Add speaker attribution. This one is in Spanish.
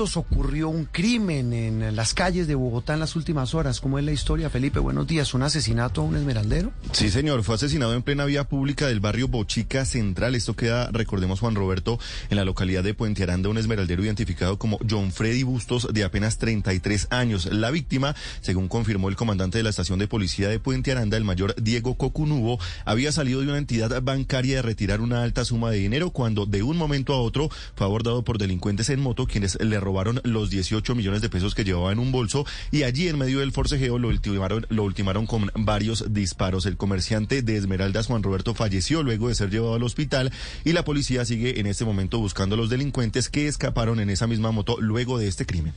Speaker 1: ocurrió un crimen en las calles de Bogotá en las últimas horas. ¿Cómo es la historia, Felipe? Buenos días. ¿Un asesinato a un esmeraldero?
Speaker 2: Sí, señor. Fue asesinado en plena vía pública del barrio Bochica Central. Esto queda, recordemos, Juan Roberto, en la localidad de Puente Aranda, un esmeraldero identificado como John Freddy Bustos, de apenas 33 años. La víctima, según confirmó el comandante de la estación de policía de Puente Aranda, el mayor Diego Cocunubo, había salido de una entidad bancaria de retirar una alta suma de dinero cuando, de un momento a otro, fue abordado por delincuentes en moto, quienes le robaron los 18 millones de pesos que llevaba en un bolso y allí en medio del forcejeo lo ultimaron, lo ultimaron con varios disparos. El comerciante de Esmeraldas, Juan Roberto, falleció luego de ser llevado al hospital y la policía sigue en este momento buscando a los delincuentes que escaparon en esa misma moto luego de este crimen.